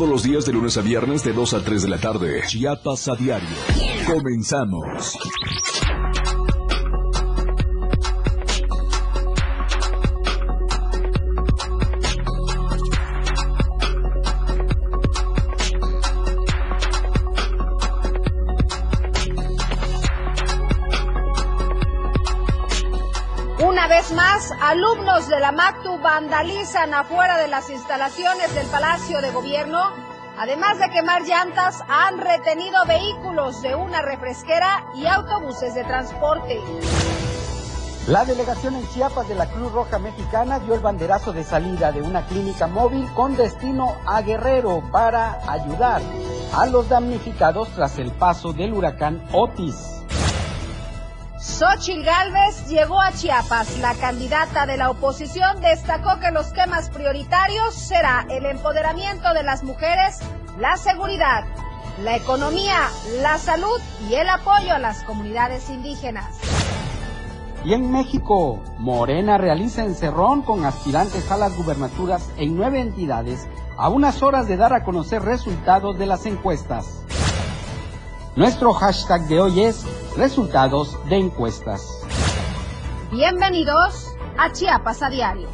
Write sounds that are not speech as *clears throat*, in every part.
Todos los días de lunes a viernes de 2 a 3 de la tarde. Chiapas a diario. Comenzamos. Alumnos de la MACTU vandalizan afuera de las instalaciones del Palacio de Gobierno. Además de quemar llantas, han retenido vehículos de una refresquera y autobuses de transporte. La delegación en Chiapas de la Cruz Roja Mexicana dio el banderazo de salida de una clínica móvil con destino a Guerrero para ayudar a los damnificados tras el paso del huracán Otis. Xochitl Gálvez llegó a Chiapas. La candidata de la oposición destacó que los temas prioritarios será el empoderamiento de las mujeres, la seguridad, la economía, la salud y el apoyo a las comunidades indígenas. Y en México, Morena realiza encerrón con aspirantes a las gubernaturas en nueve entidades a unas horas de dar a conocer resultados de las encuestas. Nuestro hashtag de hoy es resultados de encuestas. Bienvenidos a Chiapas a Diario.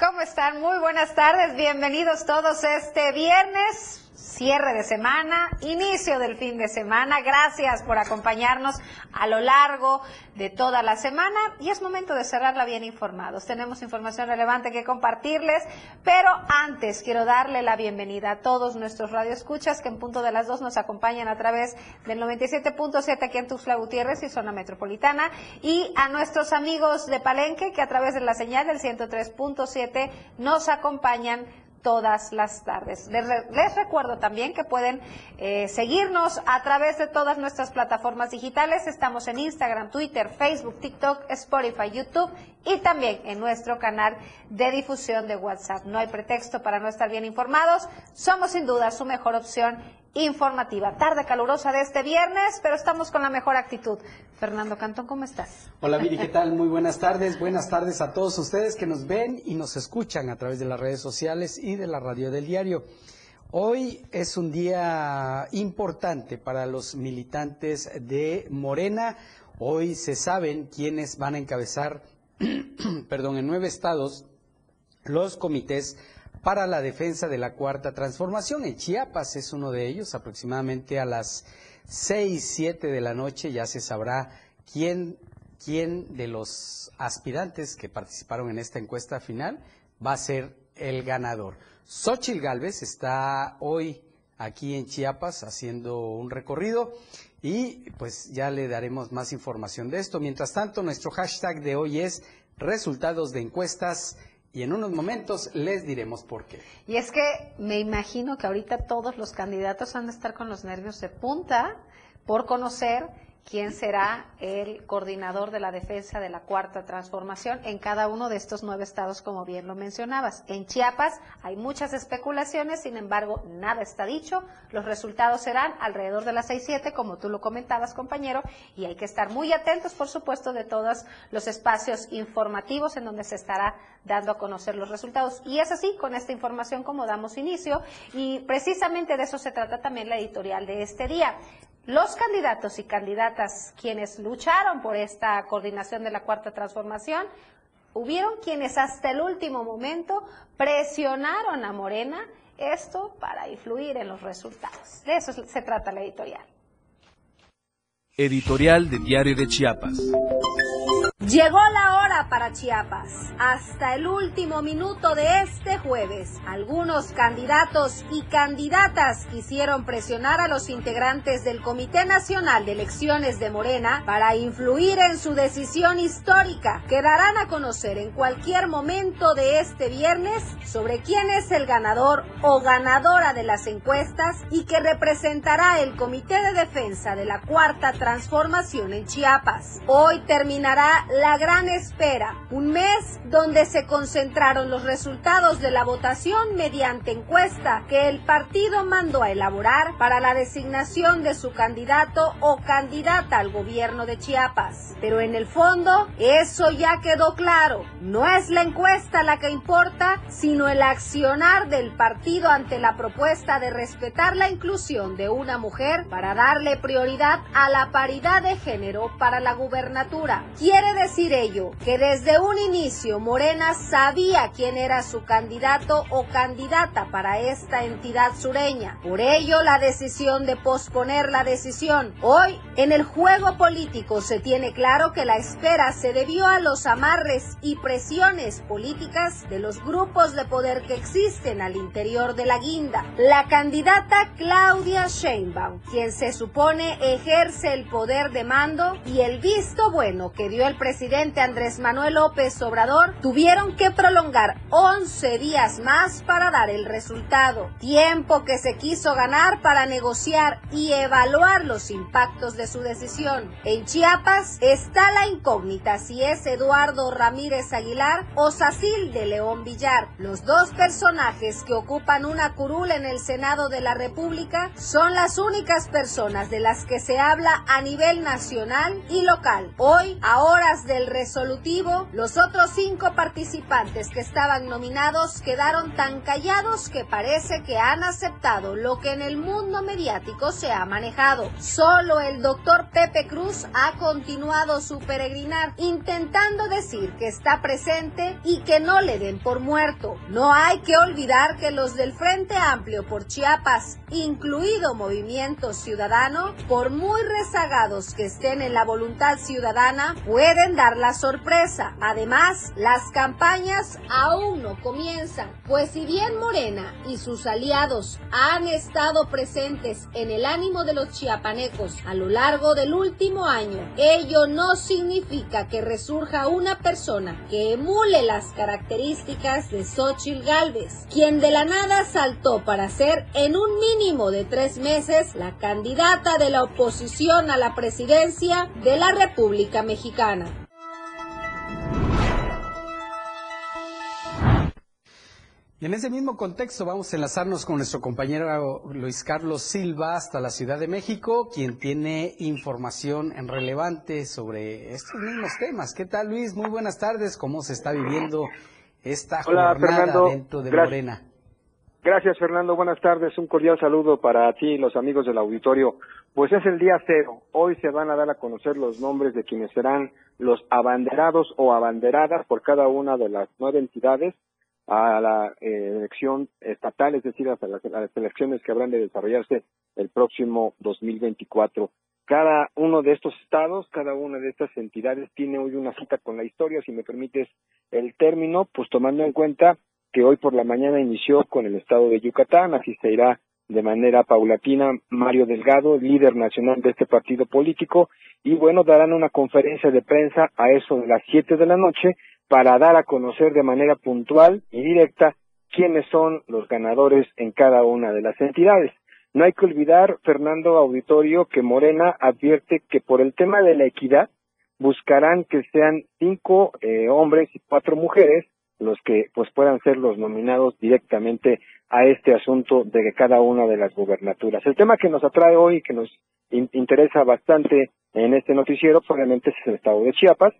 ¿Cómo están? Muy buenas tardes, bienvenidos todos este viernes cierre de semana, inicio del fin de semana. Gracias por acompañarnos a lo largo de toda la semana y es momento de cerrarla bien informados. Tenemos información relevante que compartirles, pero antes quiero darle la bienvenida a todos nuestros radioescuchas que en punto de las dos nos acompañan a través del 97.7 aquí en Tuxtla Gutiérrez y zona metropolitana y a nuestros amigos de Palenque que a través de la señal del 103.7 nos acompañan todas las tardes. Les, recuerdo también que pueden eh, seguirnos a través de todas nuestras plataformas digitales. Estamos en Instagram, Twitter, Facebook, TikTok, Spotify, YouTube y también en nuestro canal de difusión de WhatsApp. No hay pretexto para no estar bien informados. Somos sin duda su mejor opción informativa. Tarde calurosa de este viernes, pero estamos con la mejor actitud. Fernando Cantón, ¿cómo estás? Hola Viri, ¿qué tal? Muy buenas tardes. Buenas tardes a todos ustedes que nos ven y nos escuchan a través de las redes sociales y de la radio del diario. Hoy es un día importante para los militantes de Morena. Hoy se saben quiénes van a encabezar, *clears throat* perdón, en nueve estados los comités para la defensa de la cuarta transformación. En Chiapas es uno de ellos, aproximadamente a las seis, siete de la noche ya se sabrá quién, quién de los aspirantes que participaron en esta encuesta final va a ser el ganador. Xochil Gálvez está hoy aquí en Chiapas haciendo un recorrido y pues ya le daremos más información de esto. Mientras tanto, nuestro hashtag de hoy es resultados de encuestas y en unos momentos les diremos por qué. Y es que me imagino que ahorita todos los candidatos van a estar con los nervios de punta por conocer quién será el coordinador de la defensa de la cuarta transformación en cada uno de estos nueve estados, como bien lo mencionabas. En Chiapas hay muchas especulaciones, sin embargo, nada está dicho. Los resultados serán alrededor de las seis, siete, como tú lo comentabas, compañero, y hay que estar muy atentos, por supuesto, de todos los espacios informativos en donde se estará dando a conocer los resultados. Y es así, con esta información, como damos inicio, y precisamente de eso se trata también la editorial de este día. Los candidatos y candidatas quienes lucharon por esta coordinación de la cuarta transformación, hubieron quienes hasta el último momento presionaron a Morena esto para influir en los resultados. De eso se trata la editorial. Editorial de Diario de Chiapas. Llegó la hora para Chiapas. Hasta el último minuto de este jueves, algunos candidatos y candidatas quisieron presionar a los integrantes del Comité Nacional de Elecciones de Morena para influir en su decisión histórica, que darán a conocer en cualquier momento de este viernes sobre quién es el ganador o ganadora de las encuestas y que representará el Comité de Defensa de la Cuarta Transformación en Chiapas. Hoy terminará la gran espera, un mes donde se concentraron los resultados de la votación mediante encuesta que el partido mandó a elaborar para la designación de su candidato o candidata al gobierno de Chiapas. Pero en el fondo, eso ya quedó claro. No es la encuesta la que importa, sino el accionar del partido ante la propuesta de respetar la inclusión de una mujer para darle prioridad a la paridad de género para la gubernatura. Quiere decir ello que desde un inicio Morena sabía quién era su candidato o candidata para esta entidad sureña. Por ello la decisión de posponer la decisión. Hoy en el juego político se tiene claro que la espera se debió a los amarres y presiones políticas de los grupos de poder que existen al interior de la guinda. La candidata Claudia Sheinbaum, quien se supone ejerce el poder de mando y el visto bueno que dio el presidente Andrés Manuel López Obrador, tuvieron que prolongar 11 días más para dar el resultado. Tiempo que se quiso ganar para negociar y evaluar los impactos de su decisión. En Chiapas está la incógnita si es Eduardo Ramírez Aguilar o Sacil de León Villar. Los dos personajes que ocupan una curul en el Senado de la República son las únicas personas de las que se habla a nivel nacional y local. Hoy, a horas del resolutivo, los otros cinco participantes que estaban nominados quedaron tan callados que parece que han aceptado lo que en el mundo mediático se ha manejado. Solo el doctor Pepe Cruz ha continuado su peregrinar, intentando decir que está presente y que no le den por muerto. No hay que olvidar que los del Frente Amplio por Chiapas, incluido Movimiento Ciudadano, por muy rezagados que estén en la voluntad ciudadana, pueden dar la sorpresa. Además, las campañas aún no comienzan, pues si bien Morena y sus aliados han estado presentes en el ánimo de los chiapanecos a lo largo del último año, ello no significa que resurja una persona que emule las características de Xochitl Galvez, quien de la nada saltó para ser en un mínimo de tres meses la candidata de la oposición a la presidencia de la República Mexicana. Y en ese mismo contexto vamos a enlazarnos con nuestro compañero Luis Carlos Silva hasta la Ciudad de México, quien tiene información relevante sobre estos mismos temas. ¿Qué tal Luis? Muy buenas tardes. ¿Cómo se está viviendo esta jornada dentro de Morena? Gracias Fernando, buenas tardes. Un cordial saludo para ti y los amigos del auditorio. Pues es el día cero. Hoy se van a dar a conocer los nombres de quienes serán los abanderados o abanderadas por cada una de las nueve entidades a la eh, elección estatal, es decir, hasta las, las, elecciones que habrán de desarrollarse el próximo 2024. Cada uno de estos estados, cada una de estas entidades tiene hoy una cita con la historia, si me permites el término, pues tomando en cuenta que hoy por la mañana inició con el estado de Yucatán, así se irá de manera paulatina Mario Delgado, líder nacional de este partido político, y bueno, darán una conferencia de prensa a eso de las siete de la noche para dar a conocer de manera puntual y directa quiénes son los ganadores en cada una de las entidades. No hay que olvidar, Fernando Auditorio, que Morena advierte que por el tema de la equidad buscarán que sean cinco eh, hombres y cuatro mujeres los que pues puedan ser los nominados directamente a este asunto de cada una de las gubernaturas. El tema que nos atrae hoy, que nos interesa bastante en este noticiero, obviamente es el estado de Chiapas,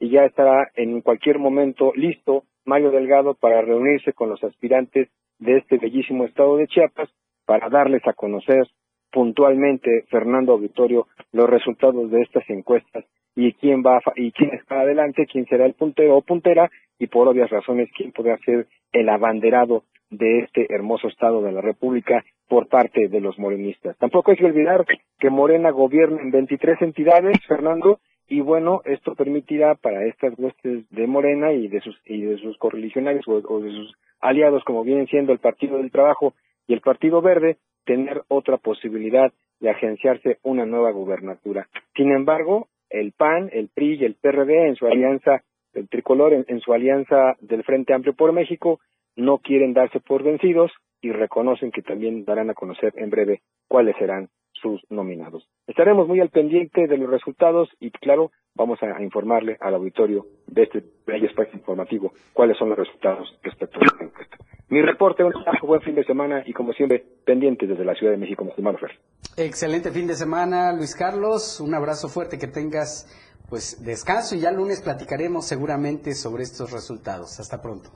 y ya estará en cualquier momento listo Mario Delgado para reunirse con los aspirantes de este bellísimo estado de Chiapas para darles a conocer puntualmente, Fernando Auditorio, los resultados de estas encuestas y quién va y quién está adelante, quién será el puntero o puntera y por obvias razones quién podrá ser el abanderado de este hermoso estado de la República por parte de los morenistas. Tampoco hay que olvidar que Morena gobierna en 23 entidades, Fernando, y bueno, esto permitirá para estas huestes de Morena y de sus y de sus correligionarios o, de sus aliados como vienen siendo el Partido del Trabajo y el Partido Verde tener otra posibilidad de agenciarse una nueva gubernatura. Sin embargo, el PAN, el PRI y el PRD en su alianza el tricolor en, en su alianza del Frente Amplio por México no quieren darse por vencidos y reconocen que también darán a conocer en breve cuáles serán sus nominados. Estaremos muy al pendiente de los resultados y, claro, vamos a informarle al auditorio de este bello espacio informativo cuáles son los resultados respecto a esta encuesta. Mi reporte, un buen fin de semana y como siempre, pendiente desde la Ciudad de México, estimado Fer. Excelente fin de semana, Luis Carlos. Un abrazo fuerte, que tengas pues descanso y ya lunes platicaremos seguramente sobre estos resultados. Hasta pronto.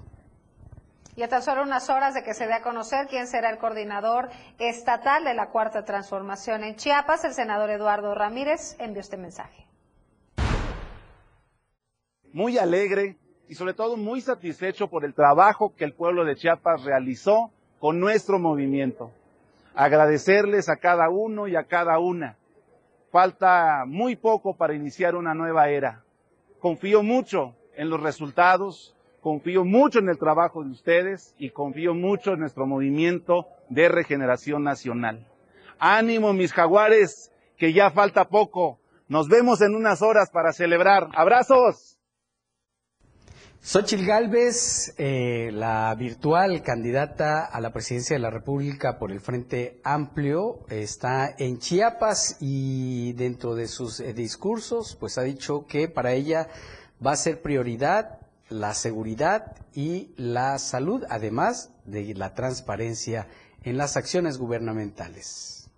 Y a tan solo unas horas de que se dé a conocer quién será el coordinador estatal de la Cuarta Transformación en Chiapas, el senador Eduardo Ramírez envió este mensaje. Muy alegre y sobre todo muy satisfecho por el trabajo que el pueblo de Chiapas realizó con nuestro movimiento. Agradecerles a cada uno y a cada una. Falta muy poco para iniciar una nueva era. Confío mucho en los resultados, confío mucho en el trabajo de ustedes y confío mucho en nuestro movimiento de regeneración nacional. Ánimo, mis jaguares, que ya falta poco. Nos vemos en unas horas para celebrar. Abrazos. Xochil Gálvez, eh, la virtual candidata a la presidencia de la República por el Frente Amplio, está en Chiapas y dentro de sus eh, discursos, pues ha dicho que para ella va a ser prioridad la seguridad y la salud, además de la transparencia en las acciones gubernamentales.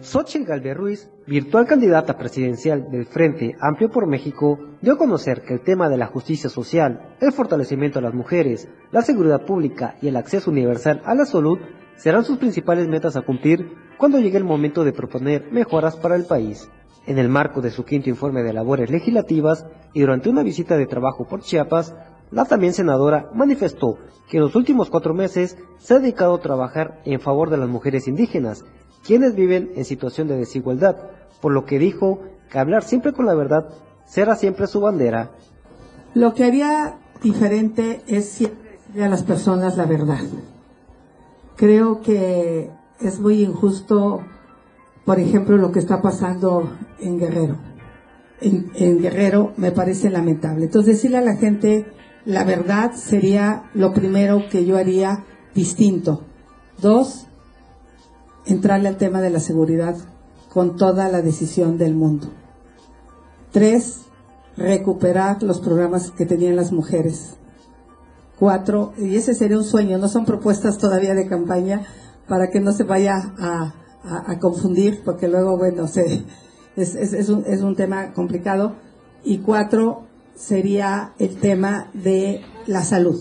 Xochitl Galvez Ruiz, virtual candidata presidencial del Frente Amplio por México, dio a conocer que el tema de la justicia social, el fortalecimiento de las mujeres, la seguridad pública y el acceso universal a la salud serán sus principales metas a cumplir cuando llegue el momento de proponer mejoras para el país. En el marco de su quinto informe de labores legislativas y durante una visita de trabajo por Chiapas, la también senadora manifestó que en los últimos cuatro meses se ha dedicado a trabajar en favor de las mujeres indígenas quienes viven en situación de desigualdad, por lo que dijo que hablar siempre con la verdad será siempre su bandera. Lo que haría diferente es siempre decirle a las personas la verdad. Creo que es muy injusto, por ejemplo, lo que está pasando en Guerrero. En, Guerrero me parece lamentable. Entonces decirle a la gente la verdad sería lo primero que yo haría distinto. Dos, entrarle al tema de la seguridad con toda la decisión del mundo. Tres, recuperar los programas que tenían las mujeres. Cuatro, y ese sería un sueño, no son propuestas todavía de campaña para que no se vaya a, confundir, porque luego, bueno, se, es, es, un, es un tema complicado. Y cuatro, sería el tema de la salud.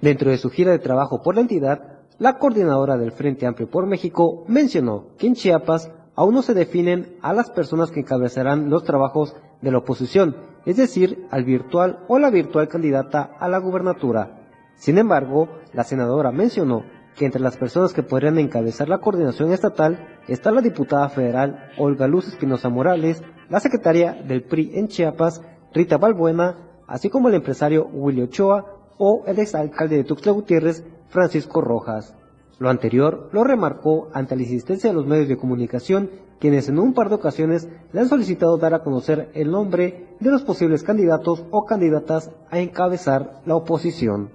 Dentro de su gira de trabajo por la entidad, la coordinadora del Frente Amplio por México mencionó que en Chiapas aún no se definen a las personas que encabezarán los trabajos de la oposición, es decir, al virtual o la virtual candidata a la gubernatura. Sin embargo, la senadora mencionó que entre las personas que podrían encabezar la coordinación estatal está la diputada federal Olga Luz Espinosa Morales, la secretaria del PRI en Chiapas, Rita Balbuena, así como el empresario Willy Ochoa o el exalcalde de Tuxtla Gutiérrez, Francisco Rojas. Lo anterior lo remarcó ante la insistencia de los medios de comunicación, quienes en un par de ocasiones le han solicitado dar a conocer el nombre de los posibles candidatos o candidatas a encabezar la oposición.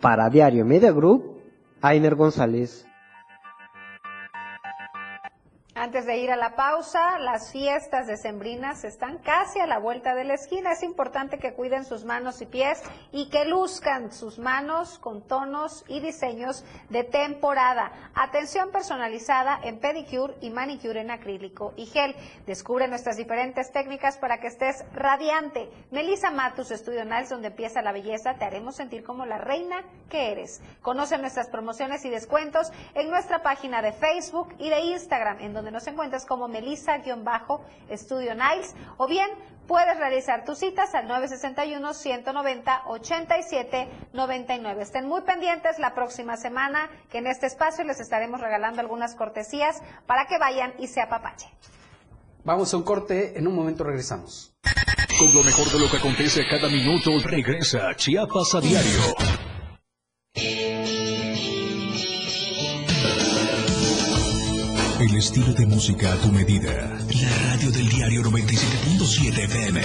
Para Diario Media Group, Ainer González. Antes de ir a la pausa, las fiestas decembrinas están casi a la vuelta de la esquina. Es importante que cuiden sus manos y pies y que luzcan sus manos con tonos y diseños de temporada. Atención personalizada en pedicure y manicure en acrílico y gel. Descubre nuestras diferentes técnicas para que estés radiante. Melissa Matus, Estudio Niles, donde empieza la belleza, te haremos sentir como la reina que eres. Conoce nuestras promociones y descuentos en nuestra página de Facebook y de Instagram, en donde nos encuentras como Melissa-Estudio Niles o bien puedes realizar tus citas al 961-190-8799. Estén muy pendientes la próxima semana que en este espacio les estaremos regalando algunas cortesías para que vayan y se apapachen. Vamos a un corte, en un momento regresamos. Con lo mejor de lo que acontece cada minuto, regresa Chiapas a diario. El estilo de música a tu medida. La radio del diario 97.7 FM.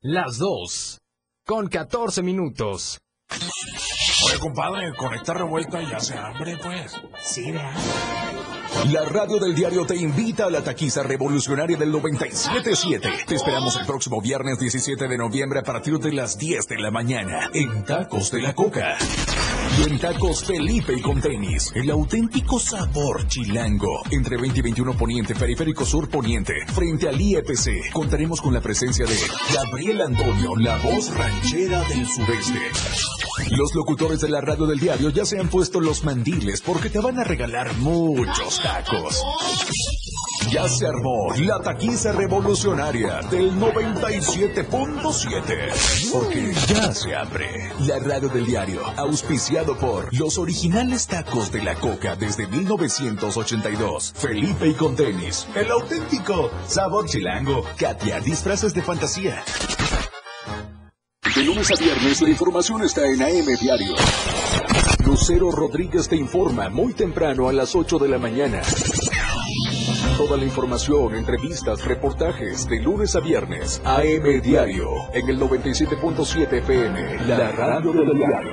Las dos. Con 14 minutos. Oye, compadre, conecta revuelta y ya se abre, pues. Sí, vea. La radio del diario te invita a la taquiza revolucionaria del 97.7. Te esperamos el próximo viernes 17 de noviembre a partir de las 10 de la mañana en Tacos de la Coca. Y en Tacos Felipe y con tenis, el auténtico sabor chilango. Entre 20 y 21 Poniente, Periférico Sur Poniente, frente al IEPC, contaremos con la presencia de Gabriel Antonio, la voz ranchera del sureste. Los locutores de la radio del diario ya se han puesto los mandiles porque te van a regalar muchos tacos. Ya se armó la taquiza revolucionaria del 97.7. Porque ya se abre la radio del diario, auspiciado por los originales tacos de la coca desde 1982. Felipe y con tenis, el auténtico sabor chilango. Katia, disfraces de fantasía. De lunes a viernes la información está en AM Diario. Lucero Rodríguez te informa muy temprano a las 8 de la mañana. Toda la información, entrevistas, reportajes de lunes a viernes. AM Diario en el 97.7 FM, la radio del diario.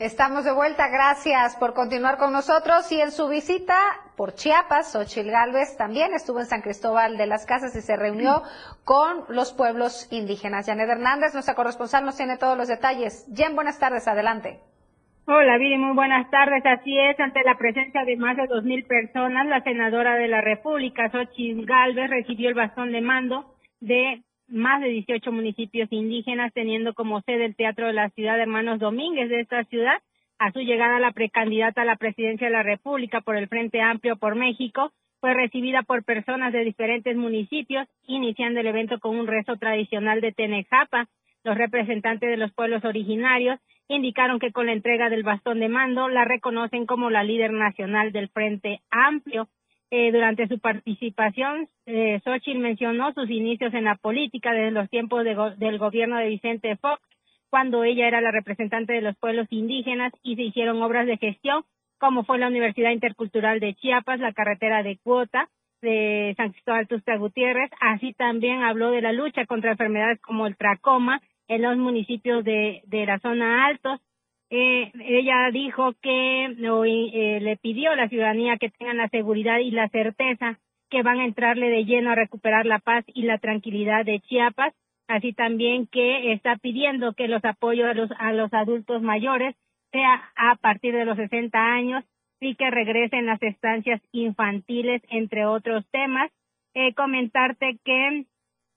Estamos de vuelta, gracias por continuar con nosotros y en su visita por Chiapas, Xochil Gálvez también estuvo en San Cristóbal de las Casas y se reunió con los pueblos indígenas. Janet Hernández, nuestra corresponsal, nos tiene todos los detalles. Jen, buenas tardes, adelante. Hola, Viri, muy buenas tardes. Así es, ante la presencia de más de dos mil personas, la senadora de la República, Xochitl Gálvez, recibió el bastón de mando de más de 18 municipios indígenas, teniendo como sede el Teatro de la Ciudad de Hermanos Domínguez de esta ciudad. A su llegada, la precandidata a la presidencia de la República por el Frente Amplio por México fue recibida por personas de diferentes municipios, iniciando el evento con un rezo tradicional de Tenejapa. Los representantes de los pueblos originarios indicaron que con la entrega del bastón de mando la reconocen como la líder nacional del Frente Amplio. Eh, durante su participación, eh, Xochitl mencionó sus inicios en la política desde los tiempos del gobierno de Vicente Fox, cuando ella era la representante de los pueblos indígenas y se hicieron obras de gestión, como fue la Universidad Intercultural de Chiapas, la carretera de Cuota de San Cristóbal Tuxtla Gutiérrez. Así también habló de la lucha contra enfermedades como el tracoma en los municipios de, de la zona altos eh, ella dijo que eh, le pidió a la ciudadanía que tengan la seguridad y la certeza que van a entrarle de lleno a recuperar la paz y la tranquilidad de Chiapas, así también que está pidiendo que los apoyos a los, a los adultos mayores sea a partir de los 60 años y que regresen las estancias infantiles, entre otros temas. Eh, comentarte que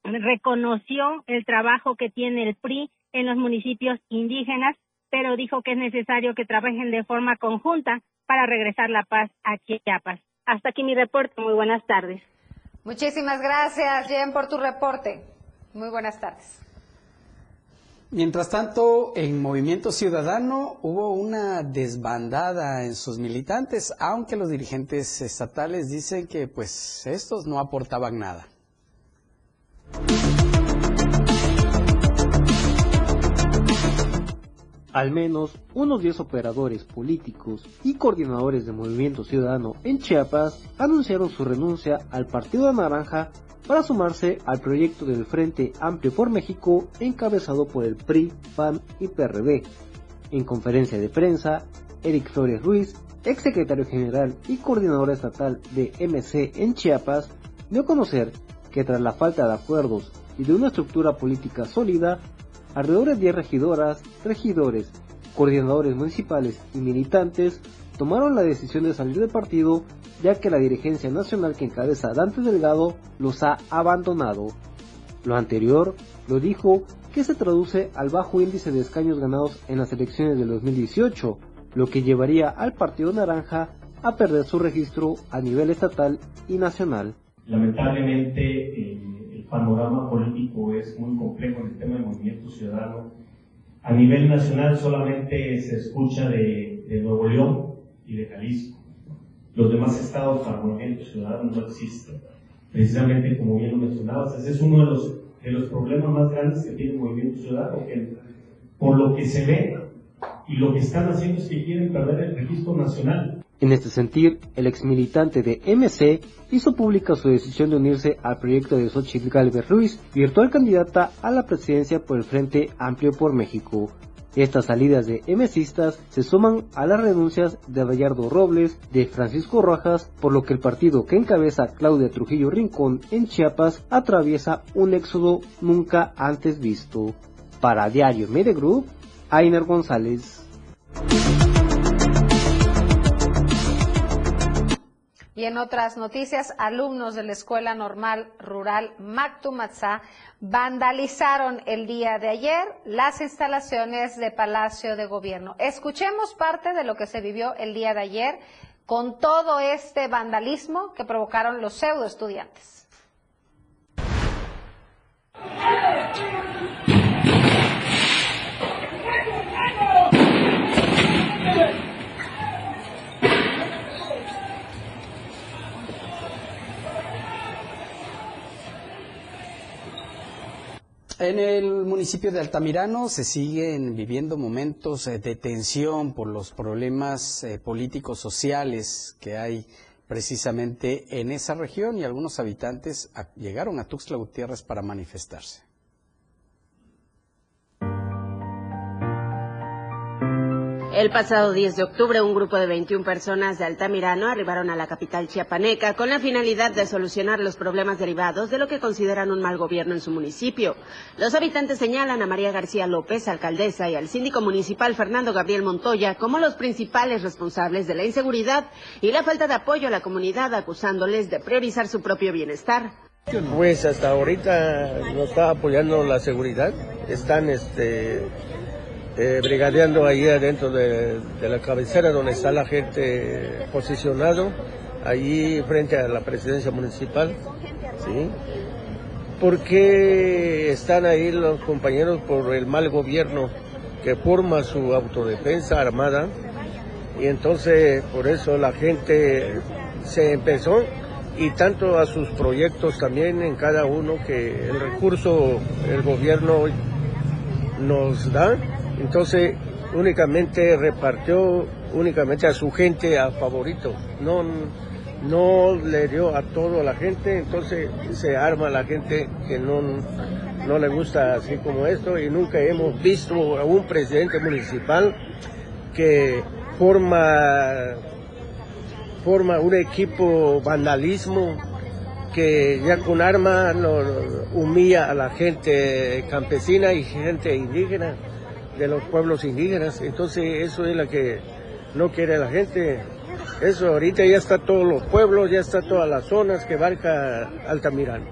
reconoció el trabajo que tiene el PRI en los municipios indígenas pero dijo que es necesario que trabajen de forma conjunta para regresar la paz a Chiapas. Hasta aquí mi reporte. Muy buenas tardes. Muchísimas gracias, Jen, por tu reporte. Muy buenas tardes. Mientras tanto, en Movimiento Ciudadano hubo una desbandada en sus militantes, aunque los dirigentes estatales dicen que pues estos no aportaban nada. Al menos unos 10 operadores políticos y coordinadores de Movimiento Ciudadano en Chiapas anunciaron su renuncia al Partido Naranja para sumarse al proyecto del Frente Amplio por México encabezado por el PRI, PAN y PRD. En conferencia de prensa, Eric Flores Ruiz, exsecretario general y coordinador estatal de MC en Chiapas, dio a conocer que tras la falta de acuerdos y de una estructura política sólida, alrededor de 10 regidoras, regidores, coordinadores municipales y militantes tomaron la decisión de salir del partido ya que la dirigencia nacional que encabeza Dante Delgado los ha abandonado. Lo anterior lo dijo que se traduce al bajo índice de escaños ganados en las elecciones del 2018, lo que llevaría al Partido Naranja a perder su registro a nivel estatal y nacional. Lamentablemente eh, panorama político es muy complejo en el tema del movimiento ciudadano. A nivel nacional solamente se escucha de, Nuevo León y de Jalisco. Los demás estados para movimiento ciudadano no existen. Precisamente como bien lo mencionabas, ese es uno de los, de los problemas más grandes que tiene el movimiento ciudadano, que por lo que se ve y lo que están haciendo es que quieren perder el registro nacional. En este sentido, el exmilitante de MC hizo pública su decisión de unirse al proyecto de Xochitl Galvez Ruiz, virtual candidata a la presidencia por el Frente Amplio por México. Estas salidas de MCistas se suman a las renuncias de Bayardo Robles, de Francisco Rojas, por lo que el partido que encabeza Claudia Trujillo Rincón en Chiapas atraviesa un éxodo nunca antes visto. Para Diario Media Group, Ainer González. Y en otras noticias, alumnos de la Escuela Normal Rural Mactumatzá vandalizaron el día de ayer las instalaciones de Palacio de Gobierno. Escuchemos parte de lo que se vivió el día de ayer con todo este vandalismo que provocaron los pseudo estudiantes. En el municipio de Altamirano se siguen viviendo momentos eh, de tensión por los problemas eh, políticos sociales que hay precisamente en esa región y algunos habitantes llegaron a Tuxtla Gutiérrez para manifestarse. El pasado 10 de octubre, un grupo de 21 personas de Altamirano arribaron a la capital chiapaneca con la finalidad de solucionar los problemas derivados de lo que consideran un mal gobierno en su municipio. Los habitantes señalan a María García López, alcaldesa, y al síndico municipal Fernando Gabriel Montoya como los principales responsables de la inseguridad y la falta de apoyo a la comunidad, acusándoles de priorizar su propio bienestar. Pues hasta ahorita nos está apoyando la seguridad. Están este eh, brigadeando ahí adentro de, la cabecera donde está la gente posicionado, allí frente a la presidencia municipal. ¿sí? Porque están ahí los compañeros por el mal gobierno que forma su autodefensa armada y entonces por eso la gente se empezó y tanto a sus proyectos también en cada uno que el recurso el gobierno nos da entonces, únicamente repartió únicamente a su gente a favorito, no, no le dio a toda la gente, entonces se arma la gente que no, no le gusta así como esto. Y nunca hemos visto a un presidente municipal que forma, forma un equipo vandalismo que ya con arma humilla a la gente campesina y gente indígena de los pueblos indígenas. Entonces eso es lo que no quiere la gente. Eso ahorita ya está todos los pueblos, ya está todas las zonas que abarca Altamirano.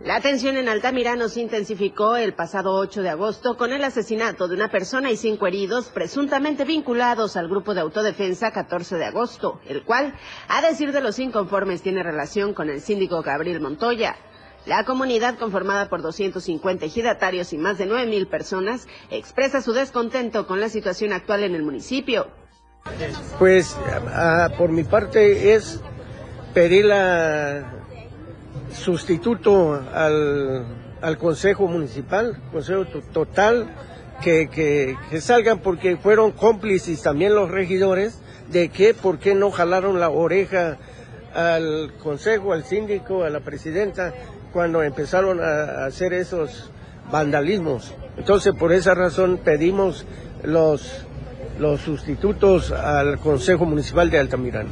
La tensión en Altamirano se intensificó el pasado 8 de agosto con el asesinato de una persona y cinco heridos presuntamente vinculados al grupo de autodefensa 14 de agosto, el cual, a decir de los inconformes, tiene relación con el síndico Gabriel Montoya. La comunidad, conformada por 250 ejidatarios y más de 9.000 personas, expresa su descontento con la situación actual en el municipio. Pues por mi parte es pedir la sustituto al, al Consejo Municipal, Consejo Total, que, que, que, salgan porque fueron cómplices también los regidores de que por qué no jalaron la oreja al Consejo, al síndico, a la presidenta cuando empezaron a hacer esos vandalismos. Entonces, por esa razón pedimos los, los sustitutos al Consejo Municipal de Altamirano.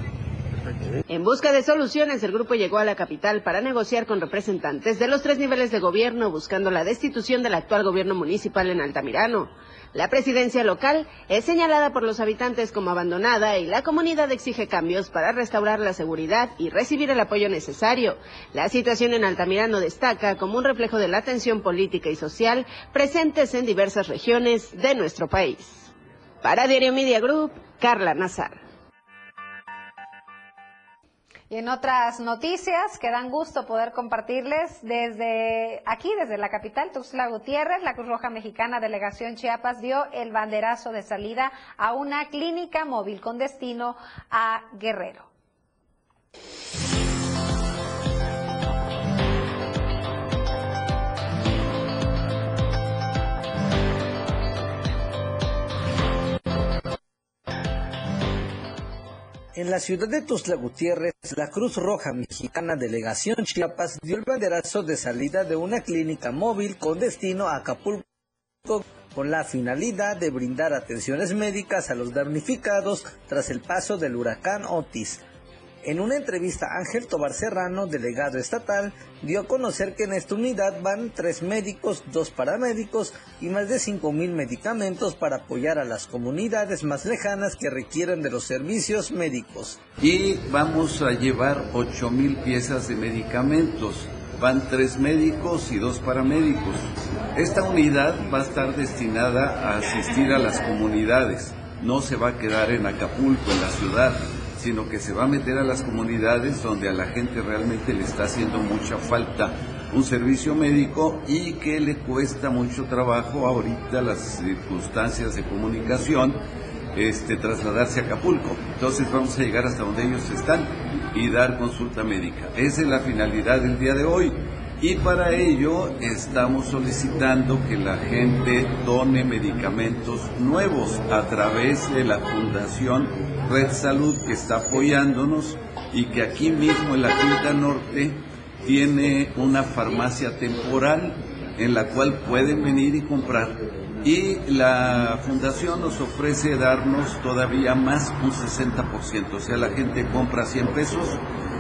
En busca de soluciones, el grupo llegó a la capital para negociar con representantes de los tres niveles de gobierno buscando la destitución del actual gobierno municipal en Altamirano. La presidencia local es señalada por los habitantes como abandonada y la comunidad exige cambios para restaurar la seguridad y recibir el apoyo necesario. La situación en Altamirano destaca como un reflejo de la tensión política y social presentes en diversas regiones de nuestro país. Para Diario Media Group, Carla Nazar. Y en otras noticias que dan gusto poder compartirles desde aquí, desde la capital, Tuxtla Gutiérrez, la Cruz Roja Mexicana Delegación Chiapas dio el banderazo de salida a una clínica móvil con destino a Guerrero. En la ciudad de Tuzla Gutiérrez, la Cruz Roja Mexicana Delegación Chiapas dio el banderazo de salida de una clínica móvil con destino a Acapulco con la finalidad de brindar atenciones médicas a los damnificados tras el paso del huracán Otis. En una entrevista, Ángel Tobar Serrano, delegado estatal, dio a conocer que en esta unidad van tres médicos, dos paramédicos y más de cinco mil medicamentos para apoyar a las comunidades más lejanas que requieren de los servicios médicos. Y vamos a llevar ocho mil piezas de medicamentos. Van tres médicos y dos paramédicos. Esta unidad va a estar destinada a asistir a las comunidades. No se va a quedar en Acapulco, en la ciudad sino que se va a meter a las comunidades donde a la gente realmente le está haciendo mucha falta un servicio médico y que le cuesta mucho trabajo ahorita las circunstancias de comunicación este, trasladarse a Acapulco. Entonces vamos a llegar hasta donde ellos están y dar consulta médica. Esa es la finalidad del día de hoy. Y para ello estamos solicitando que la gente done medicamentos nuevos a través de la Fundación Red Salud que está apoyándonos y que aquí mismo en la Quinta Norte tiene una farmacia temporal en la cual pueden venir y comprar. Y la fundación nos ofrece darnos todavía más un 60%, o sea, la gente compra 100 pesos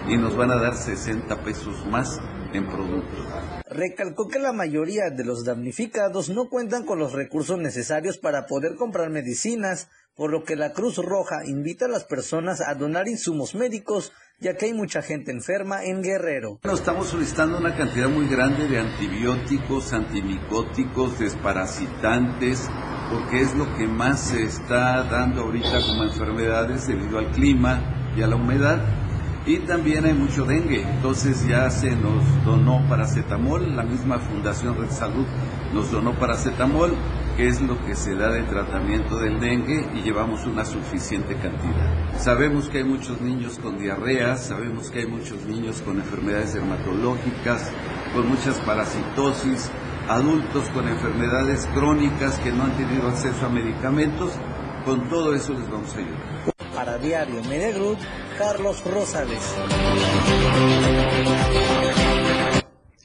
y nos van a dar 60 pesos más en productos. Recalcó que la mayoría de los damnificados no cuentan con los recursos necesarios para poder comprar medicinas, por lo que la Cruz Roja invita a las personas a donar insumos médicos, ya que hay mucha gente enferma en Guerrero. Bueno, estamos solicitando una cantidad muy grande de antibióticos, antimicóticos, desparasitantes, porque es lo que más se está dando ahorita como enfermedades debido al clima y a la humedad y también hay mucho dengue. Entonces ya se nos donó paracetamol, la misma Fundación Red Salud nos donó paracetamol, que es lo que se da de tratamiento del dengue y llevamos una suficiente cantidad. Sabemos que hay muchos niños con diarrea, sabemos que hay muchos niños con enfermedades dermatológicas, con muchas parasitosis, adultos con enfermedades crónicas que no han tenido acceso a medicamentos. Con todo eso les vamos a ayudar. Para Diario Media Group, Carlos Rosales.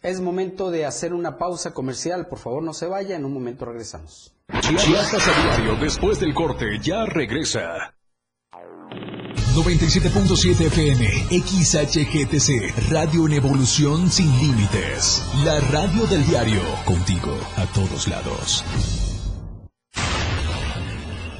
Es momento de hacer una pausa comercial. Por favor, no se vaya. En un momento regresamos. Chiapas a diario, después del corte, ya regresa. 97.7 FM, XHGTC, Radio en Evolución Sin Límites. La radio del diario, contigo a todos lados.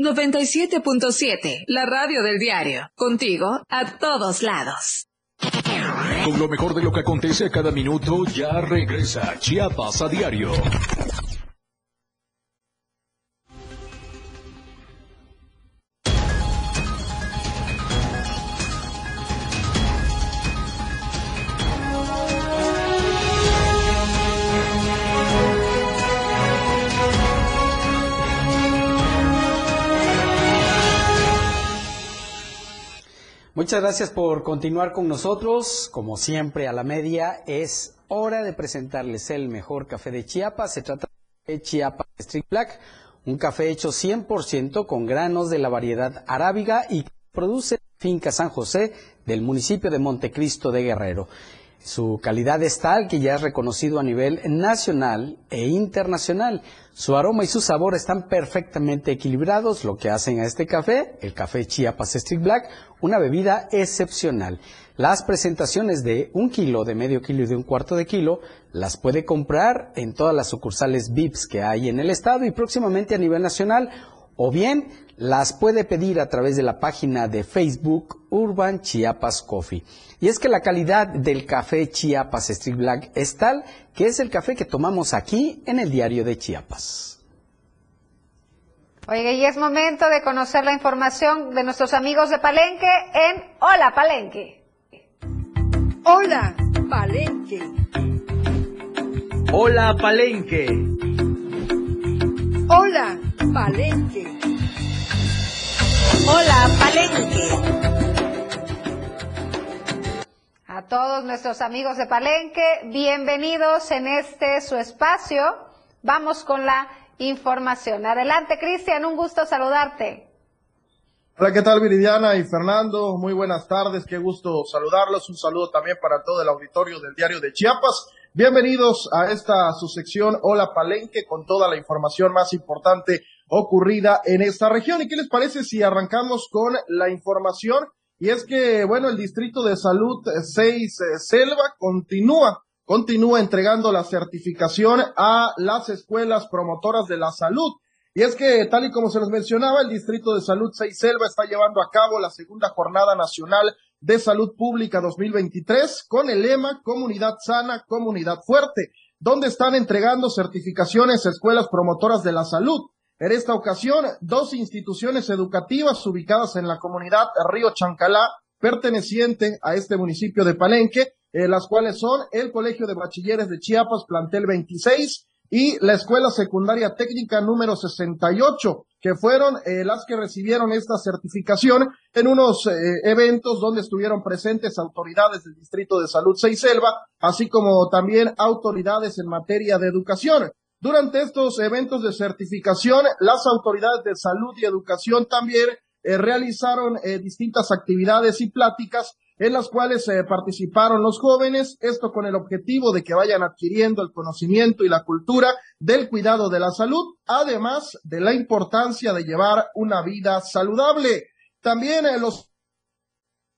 97.7, la radio del diario. Contigo a todos lados. Con lo mejor de lo que acontece a cada minuto, ya regresa Chiapas a diario. Muchas gracias por continuar con nosotros. Como siempre, a la media es hora de presentarles el mejor café de Chiapas. Se trata de Chiapas Street Black, un café hecho 100% con granos de la variedad arábiga y que produce Finca San José del municipio de Montecristo de Guerrero. Su calidad es tal que ya es reconocido a nivel nacional e internacional. Su aroma y su sabor están perfectamente equilibrados, lo que hacen a este café, el café Chiapas Street Black, una bebida excepcional. Las presentaciones de un kilo, de medio kilo y de un cuarto de kilo las puede comprar en todas las sucursales VIPs que hay en el estado y próximamente a nivel nacional o bien las puede pedir a través de la página de Facebook Urban Chiapas Coffee. Y es que la calidad del café Chiapas Street Black es tal que es el café que tomamos aquí en el diario de Chiapas. Oiga, y es momento de conocer la información de nuestros amigos de Palenque en Hola Palenque. Hola Palenque. Hola Palenque. Hola Palenque. Hola Palenque. A todos nuestros amigos de Palenque, bienvenidos en este su espacio. Vamos con la información. Adelante, Cristian, un gusto saludarte. Hola, ¿qué tal Viridiana y Fernando? Muy buenas tardes, qué gusto saludarlos. Un saludo también para todo el auditorio del diario de Chiapas. Bienvenidos a esta su sección Hola Palenque con toda la información más importante ocurrida en esta región. ¿Y qué les parece si arrancamos con la información? Y es que, bueno, el Distrito de Salud 6 Selva continúa continúa entregando la certificación a las escuelas promotoras de la salud. Y es que, tal y como se nos mencionaba, el Distrito de Salud 6 Selva está llevando a cabo la segunda Jornada Nacional de Salud Pública 2023 con el lema Comunidad Sana, Comunidad Fuerte, donde están entregando certificaciones a escuelas promotoras de la salud. En esta ocasión, dos instituciones educativas ubicadas en la comunidad Río Chancalá, perteneciente a este municipio de Palenque, eh, las cuales son el Colegio de Bachilleres de Chiapas, plantel 26, y la Escuela Secundaria Técnica número 68, que fueron eh, las que recibieron esta certificación en unos eh, eventos donde estuvieron presentes autoridades del Distrito de Salud Selva, así como también autoridades en materia de educación. Durante estos eventos de certificación, las autoridades de salud y educación también realizaron distintas actividades y pláticas en las cuales eh, participaron los jóvenes, esto con el objetivo de que vayan adquiriendo el conocimiento y la cultura del cuidado de la salud, además de la importancia de llevar una vida saludable. También eh, los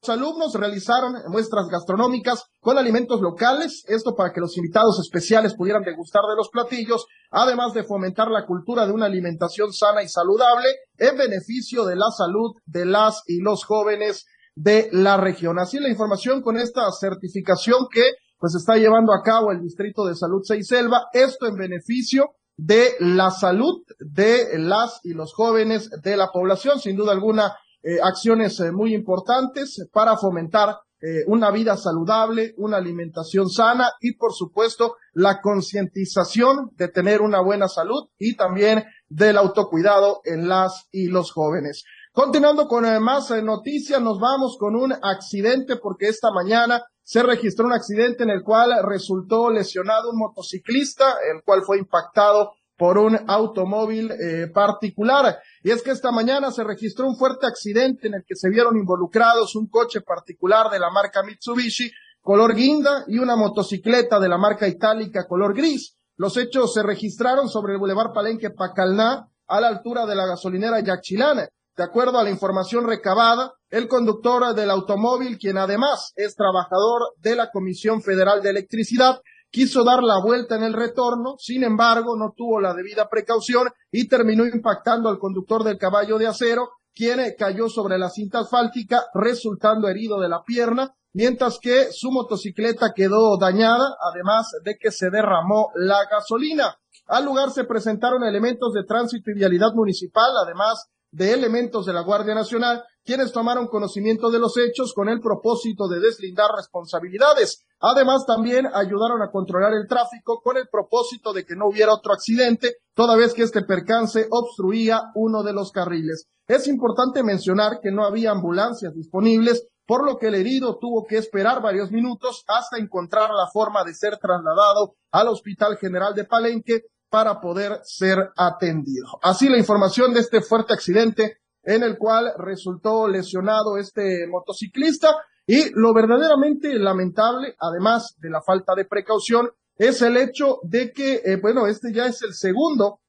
alumnos realizaron muestras gastronómicas con alimentos locales, esto para que los invitados especiales pudieran degustar de los platillos, además de fomentar la cultura de una alimentación sana y saludable en beneficio de la salud de las y los jóvenes de la región. Así la información con esta certificación que pues está llevando a cabo el Distrito de Salud Seiselva, esto en beneficio de la salud de las y los jóvenes de la población, sin duda alguna eh, acciones eh, muy importantes para fomentar eh, una vida saludable, una alimentación sana y por supuesto la concientización de tener una buena salud y también del autocuidado en las y los jóvenes. Continuando con más noticias, nos vamos con un accidente porque esta mañana se registró un accidente en el cual resultó lesionado un motociclista, el cual fue impactado por un automóvil eh, particular. Y es que esta mañana se registró un fuerte accidente en el que se vieron involucrados un coche particular de la marca Mitsubishi color guinda y una motocicleta de la marca itálica color gris. Los hechos se registraron sobre el Boulevard Palenque Pacalná a la altura de la gasolinera Yaxchilana. De acuerdo a la información recabada, el conductor del automóvil, quien además es trabajador de la Comisión Federal de Electricidad, quiso dar la vuelta en el retorno, sin embargo, no tuvo la debida precaución y terminó impactando al conductor del caballo de acero, quien cayó sobre la cinta asfáltica, resultando herido de la pierna, mientras que su motocicleta quedó dañada, además de que se derramó la gasolina. Al lugar se presentaron elementos de tránsito y vialidad municipal, además de elementos de la Guardia Nacional, quienes tomaron conocimiento de los hechos con el propósito de deslindar responsabilidades. Además, también ayudaron a controlar el tráfico con el propósito de que no hubiera otro accidente, toda vez que este percance obstruía uno de los carriles. Es importante mencionar que no había ambulancias disponibles, por lo que el herido tuvo que esperar varios minutos hasta encontrar la forma de ser trasladado al Hospital General de Palenque para poder ser atendido. Así la información de este fuerte accidente en el cual resultó lesionado este motociclista y lo verdaderamente lamentable, además de la falta de precaución, es el hecho de que, eh, bueno, este ya es el segundo,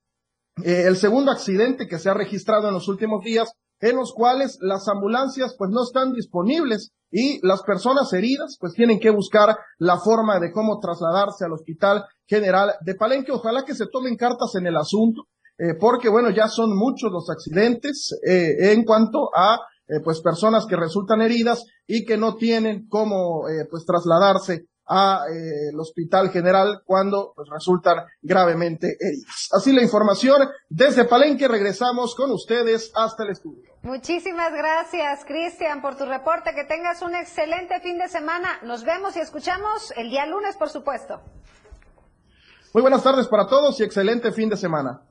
eh, el segundo accidente que se ha registrado en los últimos días, en los cuales las ambulancias pues no están disponibles y las personas heridas pues tienen que buscar la forma de cómo trasladarse al Hospital General de Palenque. Ojalá que se tomen cartas en el asunto eh, porque bueno, ya son muchos los accidentes eh, en cuanto a eh, pues personas que resultan heridas y que no tienen cómo pues trasladarse a el hospital general cuando pues resultan gravemente heridas. Así la información desde Palenque regresamos con ustedes hasta el estudio. Muchísimas gracias, Cristian, por tu reporte. Que tengas un excelente fin de semana. Nos vemos y escuchamos el día lunes, por supuesto. Muy buenas tardes para todos y excelente fin de semana.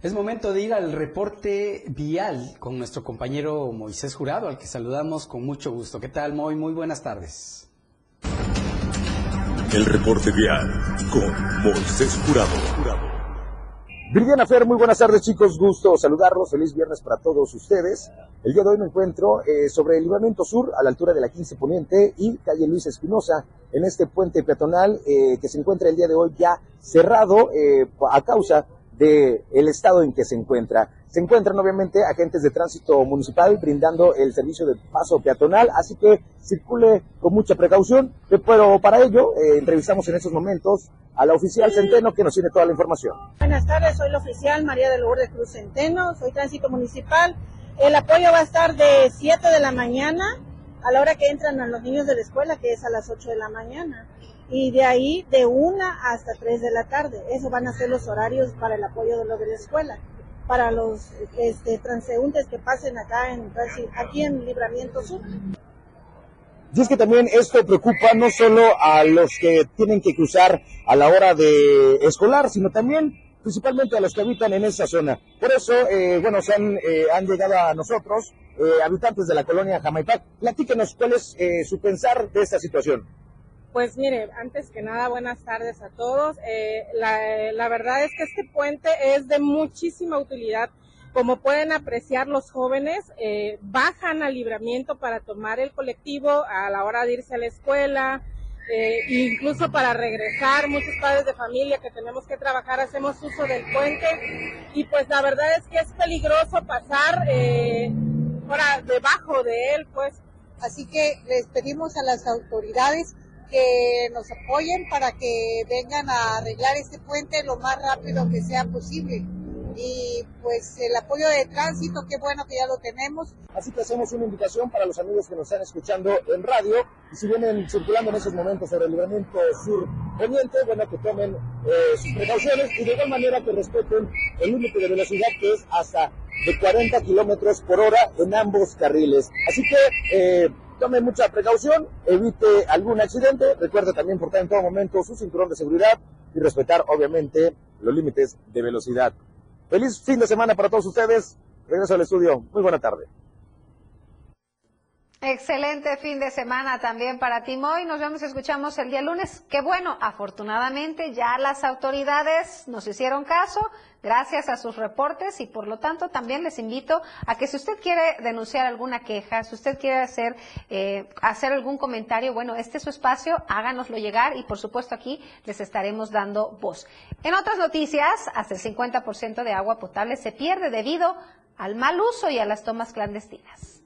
Es momento de ir al reporte vial con nuestro compañero Moisés Jurado, al que saludamos con mucho gusto. ¿Qué tal, Moy? Muy buenas tardes. El reporte vial con Moisés Jurado. Viridiana Fer, muy buenas tardes chicos, gusto saludarlos, feliz viernes para todos ustedes. El día de hoy me encuentro eh, sobre el libramiento sur, a la altura de la 15 Poniente y calle Luis Espinosa, en este puente peatonal eh, que se encuentra el día de hoy ya cerrado eh, a causa del el estado en que se encuentra. Se encuentran obviamente agentes de tránsito municipal brindando el servicio de paso peatonal, así que circule con mucha precaución, pero para ello eh, entrevistamos en estos momentos a la oficial Centeno que nos tiene toda la información. Buenas tardes, soy la oficial María de Lourdes Cruz Centeno, soy tránsito municipal. El apoyo va a estar de 7 de la mañana a la hora que entran a los niños de la escuela, que es a las 8 de la mañana y de ahí de una hasta tres de la tarde. Eso van a ser los horarios para el apoyo de lo de la escuela, para los este, transeúntes que pasen acá en aquí en Libramiento Sur. Y es que también esto preocupa no solo a los que tienen que cruzar a la hora de escolar, sino también principalmente a los que habitan en esa zona. Por eso, eh, bueno, se han, eh, han llegado a nosotros eh, habitantes de la colonia Jamaipac. Platíquenos cuál es su pensar de esta situación. Pues mire, antes que nada, buenas tardes a todos. Eh, la, verdad es que este puente es de muchísima utilidad. Como pueden apreciar los jóvenes, eh, bajan al libramiento para tomar el colectivo a la hora de irse a la escuela, eh, incluso para regresar. Muchos padres de familia que tenemos que trabajar hacemos uso del puente y pues la verdad es que es peligroso pasar fuera debajo de él, pues. Así que les pedimos a las autoridades que nos apoyen para que vengan a arreglar este puente lo más rápido que sea posible. Y pues el apoyo de tránsito, qué bueno que ya lo tenemos. Así que hacemos una invitación para los amigos que nos están escuchando en radio y si vienen circulando en esos momentos sobre el libramiento sur poniente, bueno, que tomen eh, sus precauciones y de igual manera que respeten el límite de velocidad que es hasta de 40 kilómetros por hora en ambos carriles. Así que eh, tome mucha precaución, evite algún accidente, recuerde también portar en todo momento su cinturón de seguridad y respetar obviamente los límites de velocidad. Feliz fin de semana para todos ustedes. Regreso al estudio. Muy buena tarde. Excelente fin de semana también para ti, Moy. Nos vemos y escuchamos el día lunes. Qué bueno, afortunadamente ya las autoridades nos hicieron caso gracias a sus reportes y por lo tanto también les invito a que si usted quiere denunciar alguna queja, si usted quiere hacer, eh, hacer algún comentario, bueno, este es su espacio, háganoslo llegar y por supuesto aquí les estaremos dando voz. En otras noticias, hasta el 50% de agua potable se pierde debido al mal uso y a las tomas clandestinas.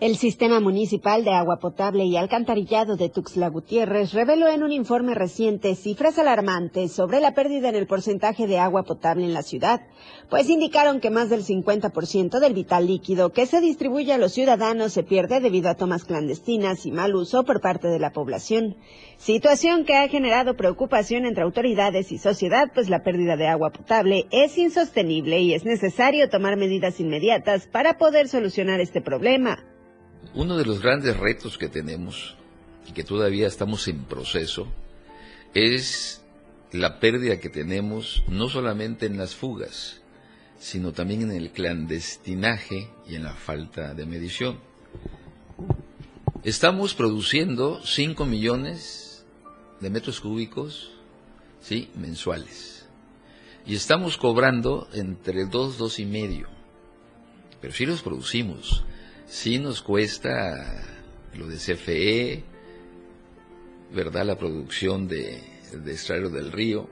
El Sistema Municipal de Agua Potable y Alcantarillado de Tuxtla Gutiérrez reveló en un informe reciente cifras alarmantes sobre la pérdida en el porcentaje de agua potable en la ciudad, pues indicaron que más del 50% del vital líquido que se distribuye a los ciudadanos se pierde debido a tomas clandestinas y mal uso por parte de la población. Situación que ha generado preocupación entre autoridades y sociedad, pues la pérdida de agua potable es insostenible y es necesario tomar medidas inmediatas para poder solucionar este problema. Uno de los grandes retos que tenemos y que todavía estamos en proceso es la pérdida que tenemos no solamente en las fugas, sino también en el clandestinaje y en la falta de medición. Estamos produciendo 5 millones de metros cúbicos ¿sí? mensuales y estamos cobrando entre 2, 2 y medio, pero sí los producimos sí nos cuesta lo de CFE, ¿verdad? La producción de, de extraer del río.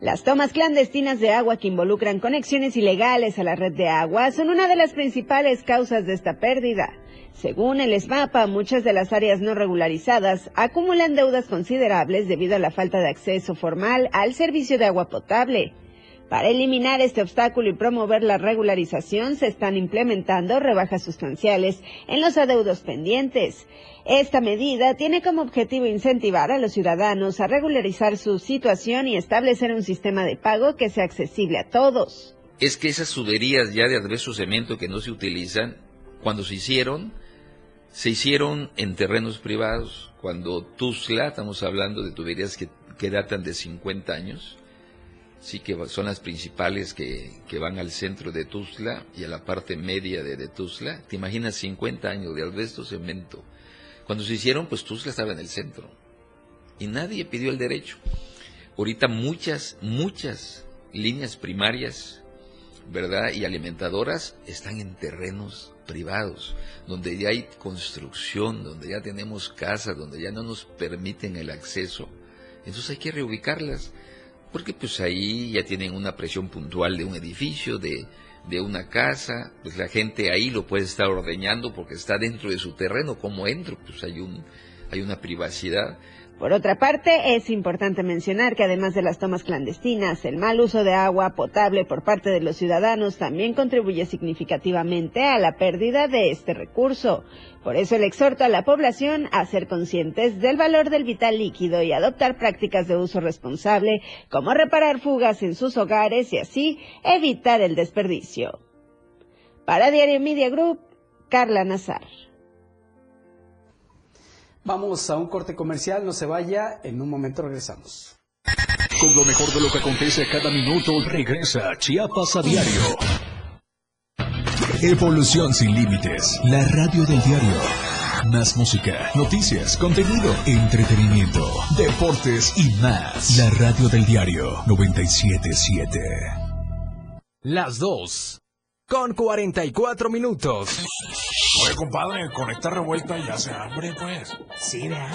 Las tomas clandestinas de agua que involucran conexiones ilegales a la red de agua son una de las principales causas de esta pérdida. Según el SMAPA, muchas de las áreas no regularizadas acumulan deudas considerables debido a la falta de acceso formal al servicio de agua potable. Para eliminar este obstáculo y promover la regularización, se están implementando rebajas sustanciales en los adeudos pendientes. Esta medida tiene como objetivo incentivar a los ciudadanos a regularizar su situación y establecer un sistema de pago que sea accesible a todos. Es que esas tuberías ya de adverso cemento que no se utilizan, cuando se hicieron, se hicieron en terrenos privados. Cuando Tuzla, estamos hablando de tuberías que, que datan de 50 años, sí que son las principales que, que, van al centro de Tuzla y a la parte media de, Tuzla. ¿Te imaginas 50 años de albesto cemento? Cuando se hicieron, pues Tuzla estaba en el centro y nadie pidió el derecho. Ahorita muchas, muchas líneas primarias, ¿verdad? Y alimentadoras están en terrenos privados, donde ya hay construcción, donde ya tenemos casas, donde ya no nos permiten el acceso. Entonces hay que reubicarlas porque pues ahí ya tienen una presión puntual de un edificio, de, de una casa, pues la gente ahí lo puede estar ordeñando porque está dentro de su terreno, como entro, pues hay un hay una privacidad. Por otra parte, es importante mencionar que además de las tomas clandestinas, el mal uso de agua potable por parte de los ciudadanos también contribuye significativamente a la pérdida de este recurso. Por eso el exhorto a la población a ser conscientes del valor del vital líquido y adoptar prácticas de uso responsable, como reparar fugas en sus hogares y así evitar el desperdicio. Para Diario Media Group, Carla Nazar. Vamos a un corte comercial, no se vaya, en un momento regresamos. Con lo mejor de lo que acontece cada minuto, regresa Chiapas a diario. Evolución sin límites, la radio del diario. Más música, noticias, contenido, entretenimiento, deportes y más. La radio del diario 977. Las dos. Con 44 minutos. Oye, compadre, con esta revuelta ya se hambre, pues. Sí, ¿verdad?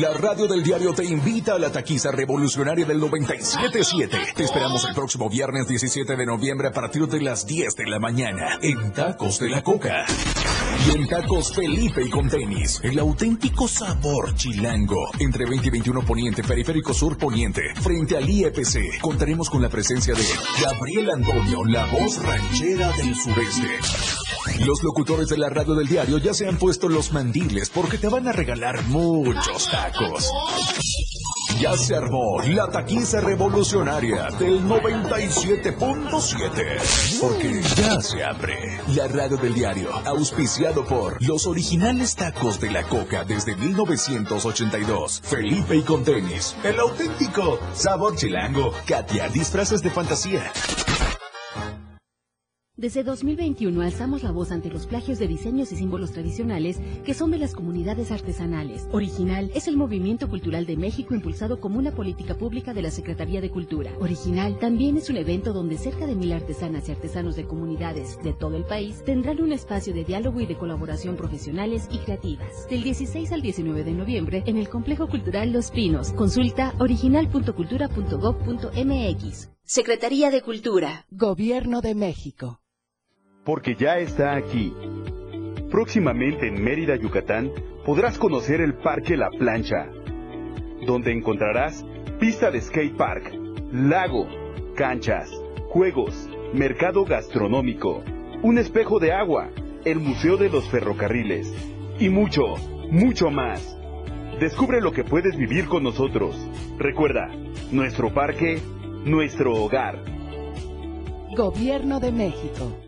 La radio del diario te invita a la taquiza revolucionaria del 97.7. Te esperamos el próximo viernes 17 de noviembre a partir de las 10 de la mañana en Tacos de la Coca. Y en Tacos Felipe y con tenis, el auténtico sabor chilango. Entre 20 y 21 Poniente, Periférico Sur Poniente, frente al IEPC, contaremos con la presencia de Gabriel Antonio, la voz ranchera del sureste. Los locutores de la radio del diario ya se han puesto los mandiles porque te van a regalar muchos tacos. Ya se armó la taquiza revolucionaria del 97.7. Porque ya se abre la radio del diario, auspiciado por los originales tacos de la coca desde 1982. Felipe y con tenis, el auténtico sabor chilango. Katia, disfraces de fantasía. Desde 2021 alzamos la voz ante los plagios de diseños y símbolos tradicionales que son de las comunidades artesanales. Original es el movimiento cultural de México impulsado como una política pública de la Secretaría de Cultura. Original también es un evento donde cerca de mil artesanas y artesanos de comunidades de todo el país tendrán un espacio de diálogo y de colaboración profesionales y creativas. Del 16 al 19 de noviembre en el Complejo Cultural Los Pinos. Consulta original.cultura.gov.mx. Secretaría de Cultura. Gobierno de México porque ya está aquí. Próximamente en Mérida, Yucatán, podrás conocer el Parque La Plancha, donde encontrarás pista de skate park, lago, canchas, juegos, mercado gastronómico, un espejo de agua, el Museo de los Ferrocarriles y mucho, mucho más. Descubre lo que puedes vivir con nosotros. Recuerda, nuestro parque, nuestro hogar. Gobierno de México.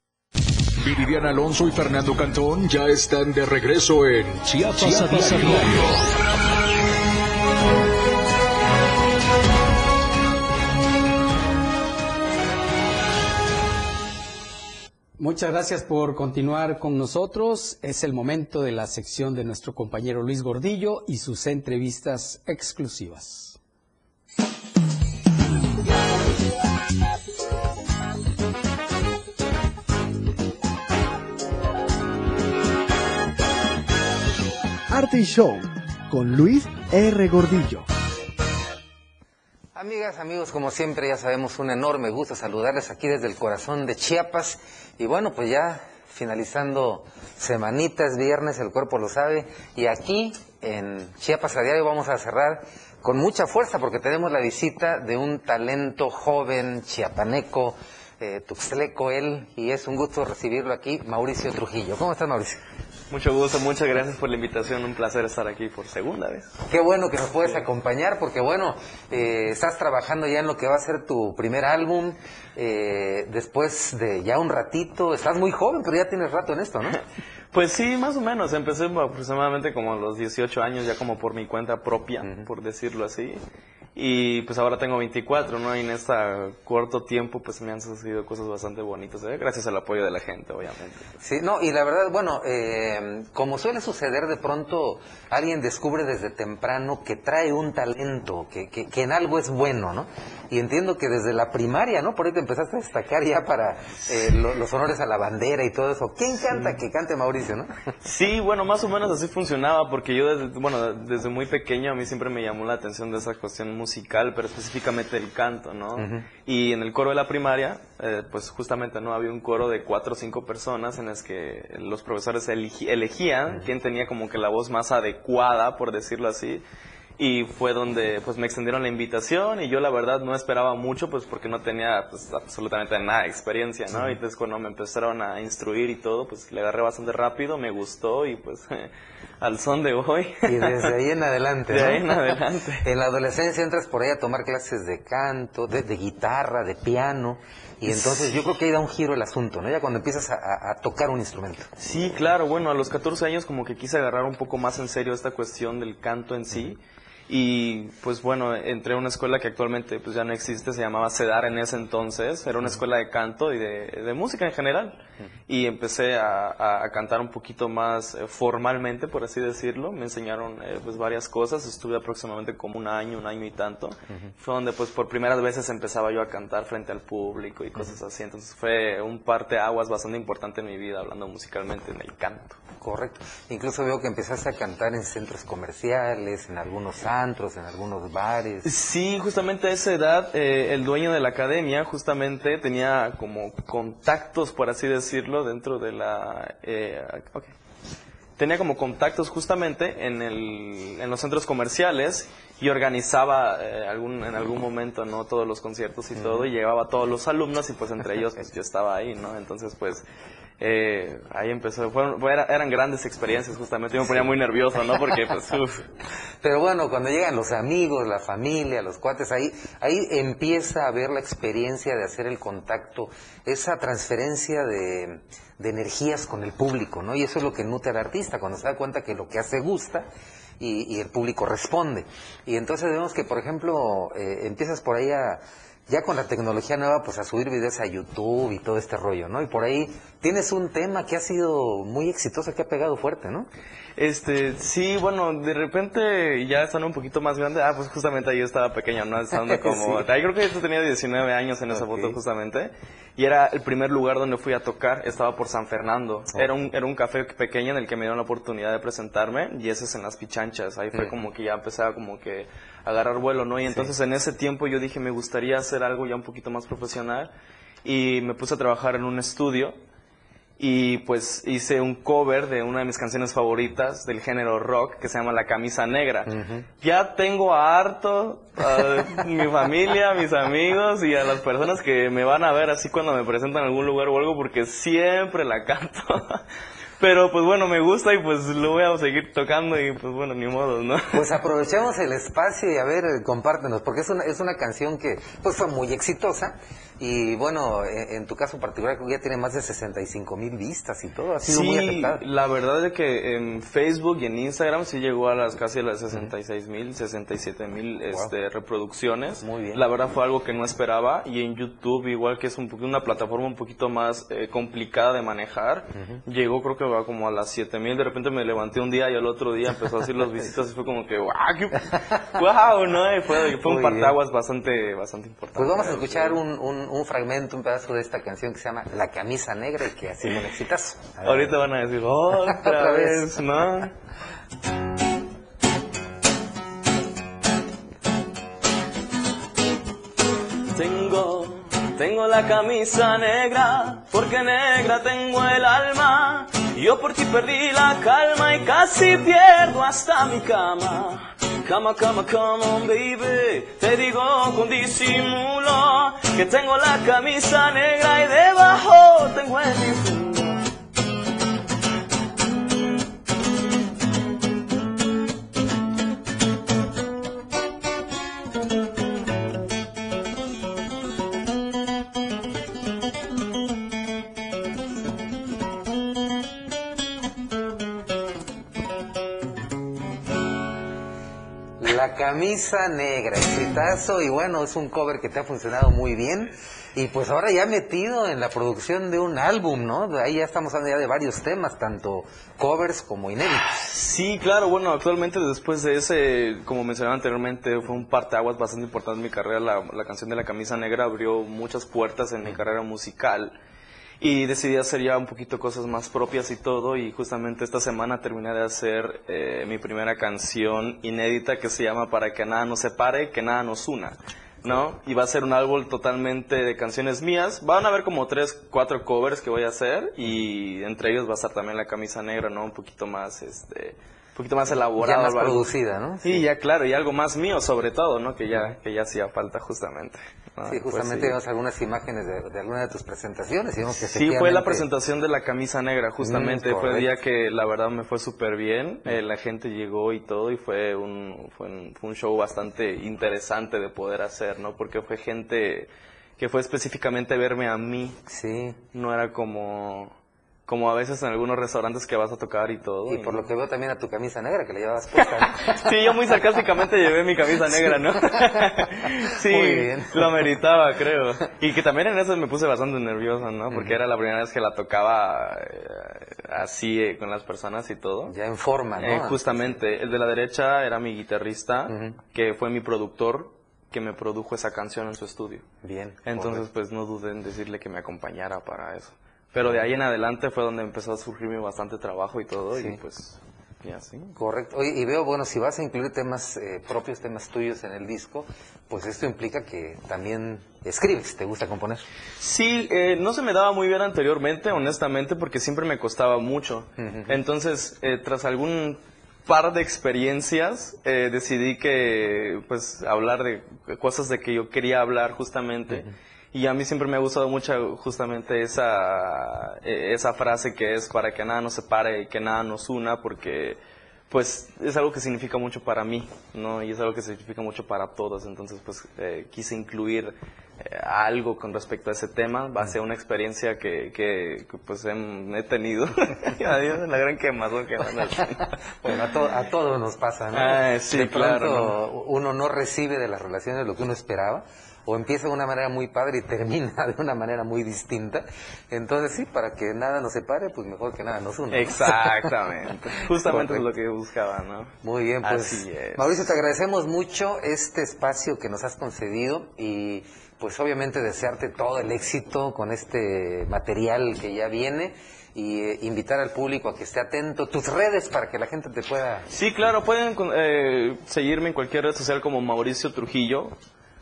Viridiana Alonso y Fernando Cantón ya están de regreso en Chiapas, Chiapas a diario. Muchas gracias por continuar con nosotros. Es el momento de la sección de nuestro compañero Luis Gordillo y sus entrevistas exclusivas. Y Show con Luis R. Gordillo. Amigas, amigos, como siempre ya sabemos, un enorme gusto saludarles aquí desde el corazón de Chiapas. Y bueno, pues ya finalizando semanitas, viernes, el cuerpo lo sabe. Y aquí en Chiapas a diario vamos a cerrar con mucha fuerza porque tenemos la visita de un talento joven chiapaneco, eh, tuxtleco él, y es un gusto recibirlo aquí, Mauricio Trujillo. ¿Cómo estás, Mauricio? Mucho gusto, muchas gracias por la invitación, un placer estar aquí por segunda vez. Qué bueno que nos puedes acompañar porque bueno, eh, estás trabajando ya en lo que va a ser tu primer álbum, eh, después de ya un ratito, estás muy joven, pero ya tienes rato en esto, ¿no? *laughs* Pues sí, más o menos, empecé aproximadamente como a los 18 años, ya como por mi cuenta propia, por decirlo así. Y pues ahora tengo 24, ¿no? Y en este corto tiempo pues me han sucedido cosas bastante bonitas, ¿eh? gracias al apoyo de la gente, obviamente. Sí, no, y la verdad, bueno, eh, como suele suceder de pronto, alguien descubre desde temprano que trae un talento, que, que, que en algo es bueno, ¿no? Y entiendo que desde la primaria, ¿no? Por ahí te empezaste a destacar ya para eh, lo, los honores a la bandera y todo eso. ¿Quién canta que cante Mauricio, no? Sí, bueno, más o menos así funcionaba, porque yo desde, bueno, desde muy pequeño a mí siempre me llamó la atención de esa cuestión musical, pero específicamente el canto, ¿no? Y en el coro de la primaria, eh, pues justamente, ¿no? Había un coro de cuatro o cinco personas en las que los profesores elegían quién tenía como que la voz más adecuada, por decirlo así. Y fue donde pues me extendieron la invitación y yo la verdad no esperaba mucho pues porque no tenía pues absolutamente nada de experiencia, ¿no? Y entonces cuando me empezaron a instruir y todo, pues le agarré bastante rápido, me gustó y pues *laughs* al son de hoy. Y desde ahí en adelante, *laughs* De ¿no? ahí en adelante. *laughs* En la adolescencia entras por ahí a tomar clases de canto, de, de guitarra, de piano. Y entonces yo creo que ahí da un giro el asunto, ¿no? Ya cuando empiezas a, a- a tocar un instrumento. Sí, claro, bueno, a los 14 años como que quise agarrar un poco más en serio esta cuestión del canto en sí. Y pues bueno, entré a una escuela que actualmente pues ya no existe, se llamaba CEDAR en ese entonces, era una escuela de canto y de, de música en general. Y empecé a, a- a cantar un poquito más eh, formalmente, por así decirlo. Me enseñaron eh, pues varias cosas, estuve aproximadamente como un año, un año y tanto. Fue donde pues por primeras veces empezaba yo a cantar frente al público y cosas así. Entonces fue un parte aguas bastante importante en mi vida, hablando musicalmente en el canto. Correcto. Incluso veo que empezaste a cantar en centros comerciales, en algunos antros, en algunos bares. Sí, justamente a esa edad eh, el dueño de la academia justamente tenía como contactos, por así decirlo, dentro de la... eh, ok. Tenía como contactos justamente en, el, en los centros comerciales y organizaba eh, algún, en algún momento no todos los conciertos y todo y llevaba a todos los alumnos y pues entre *laughs* ellos pues yo estaba ahí, ¿no? Entonces pues eh, ahí empezó, fueron, era- eran grandes experiencias justamente, yo me ponía muy nervioso, ¿no? Porque pues *laughs* uf, Pero bueno, cuando llegan los amigos, la familia, los cuates, ahí, ahí empieza a haber la experiencia de hacer el contacto, esa transferencia de, de energías con el público, ¿no? Y eso es lo que nutre al artista, cuando se da cuenta que lo que hace gusta y, y el público responde. Y entonces vemos que, por ejemplo, eh, empiezas por ahí a, ya con la tecnología nueva, pues a subir videos a YouTube y todo este rollo, ¿no? Y por ahí tienes un tema que ha sido muy exitoso, que ha pegado fuerte, ¿no? Este, sí, bueno, de repente ya estando un poquito más grande, ah, pues justamente ahí yo estaba pequeño, ¿no? Estando *laughs* como, Sí. ahí creo que yo tenía 19 años en esa foto justamente, y era el primer lugar donde fui a tocar, estaba por San Fernando, era un, era un café pequeño en el que me dieron la oportunidad de presentarme, y ese es en Las Pichanchas, ahí fue Mm. como que ya empezaba como que a agarrar vuelo, ¿no? Y entonces en ese tiempo yo dije, me gustaría hacer algo ya un poquito más profesional, y me puse a trabajar en un estudio, y pues hice un cover de una de mis canciones favoritas del género rock que se llama La Camisa Negra. Ya tengo harto a *laughs* mi familia, a mis amigos y a las personas que me van a ver así cuando me presentan en algún lugar o algo porque siempre la canto. *laughs* Pero pues bueno, me gusta y pues lo voy a seguir tocando y pues bueno, ni modo, ¿no? Pues aprovechemos el espacio y a ver, eh, compártenos, porque es una, es una canción que pues fue muy exitosa y bueno, en, en tu caso particular que ya tiene más de 65 mil vistas y todo, ha sido muy Sí, la verdad es que en Facebook y en Instagram sí llegó a las casi a las 66 mil, 67 mil este, reproducciones. Muy bien. La verdad fue algo que no esperaba y en YouTube igual que es un una plataforma un poquito más eh, complicada de manejar, llegó creo que va como a las 7 mil. De repente me levanté un día y al otro día empezó a hacer las *laughs* visitas y fue como que wow, qué, wow, ¿no? Y fue, fue un Muy bien. partaguas bastante, bastante importante. Pues vamos a escuchar un, un, un fragmento, un pedazo de esta canción que se llama La camisa negra y que ha sido un exitazo. Ahorita van a decir, otra, vez, ¿no? Tengo, tengo la camisa negra, porque negra tengo el alma. Yo por ti perdí la calma y casi pierdo hasta mi cama. Cama, cama, come on, baby. Te digo con disimulo que tengo la camisa negra y debajo tengo el difunto. La camisa negra, exitazo y bueno, es un cover que te ha funcionado muy bien y pues ahora ya metido en la producción de un álbum, ¿no? Ahí ya estamos hablando ya de varios temas, tanto covers como inéditos. Sí, claro, bueno, actualmente después de ese, como mencionaba anteriormente, fue un parteaguas bastante importante en mi carrera. La, la canción de la camisa negra abrió muchas puertas en mi carrera musical y decidí hacer ya un poquito cosas más propias y todo y justamente esta semana terminé de hacer eh, mi primera canción inédita que se llama Para que nada nos separe, que nada nos una. ¿No? Y va a ser un álbum totalmente de canciones mías. Van a haber como tres, cuatro covers que voy a hacer y entre ellos va a estar también la camisa negra, ¿no? Un poquito más, este, poquito más elaborado. Ya más algo- producida, ¿no? Sí, ya claro, y algo más mío sobre todo, ¿no? Que ya, que ya hacía falta justamente. ¿no? Sí, Pues justamente sí. vimos algunas imágenes de, de alguna de tus presentaciones y vimos que Sí, fue la efectivamente- presentación de la camisa negra, justamente. Mm, fue el día que la verdad me fue súper bien. Eh, la gente llegó y todo, y fue un, fue, un, fue un show bastante interesante de poder hacer, ¿no? Porque fue gente que fue específicamente verme a mí. Sí. No era como, como a veces en algunos restaurantes que vas a tocar y todo. Y por lo que veo también a tu camisa negra que le llevabas puesta. ¿no? *laughs* Sí, yo muy sarcásticamente llevé mi camisa negra, ¿no? *laughs* sí, Muy bien. lo meritaba, creo. Y que también en eso me puse bastante nervioso, ¿no? Porque era la primera vez que la tocaba eh, así eh, con las personas y todo. Ya en forma, ¿no? Eh, justamente, el de la derecha era mi guitarrista, que fue mi productor, que me produjo esa canción en su estudio. Bien. Entonces, pues no dudé en decirle que me acompañara para eso. Pero de ahí en adelante fue donde empezó a surgirme bastante trabajo y todo, y pues, y así. Correcto. Oye, y veo, bueno, si vas a incluir temas eh, propios, temas tuyos en el disco, pues esto implica que también escribes, te gusta componer. Sí, eh, no se me daba muy bien anteriormente, honestamente, porque siempre me costaba mucho. Entonces, eh, tras algún par de experiencias, eh, decidí que, pues, hablar de cosas de que yo quería hablar justamente. Y a mí siempre me ha gustado mucho justamente esa, eh, esa frase que es para que nada nos separe y que nada nos una, porque pues es algo que significa mucho para mí, ¿no? Y es algo que significa mucho para todos. Entonces, pues eh, quise incluir eh, algo con respecto a ese tema, base a una experiencia que, que, que, pues he, he tenido. *laughs* Adiós, la gran quemazón que. *laughs* Bueno, a, to- a todos nos pasa, ¿no? Ah, sí, de pronto claro, uno no recibe de las relaciones lo que uno esperaba, o empieza de una manera muy padre y *laughs* termina de una manera muy distinta. Entonces, sí, para que nada nos separe, pues mejor que nada nos una. ¿no? Exactamente. *laughs* Justamente es lo que buscaba, ¿no? Muy bien, pues Así es. Mauricio, te agradecemos mucho este espacio que nos has concedido y pues obviamente desearte todo el éxito con este material que ya viene y eh, invitar al público a que esté atento, tus redes para que la gente te pueda... Sí, claro, pueden eh, seguirme en cualquier red social como Mauricio Trujillo.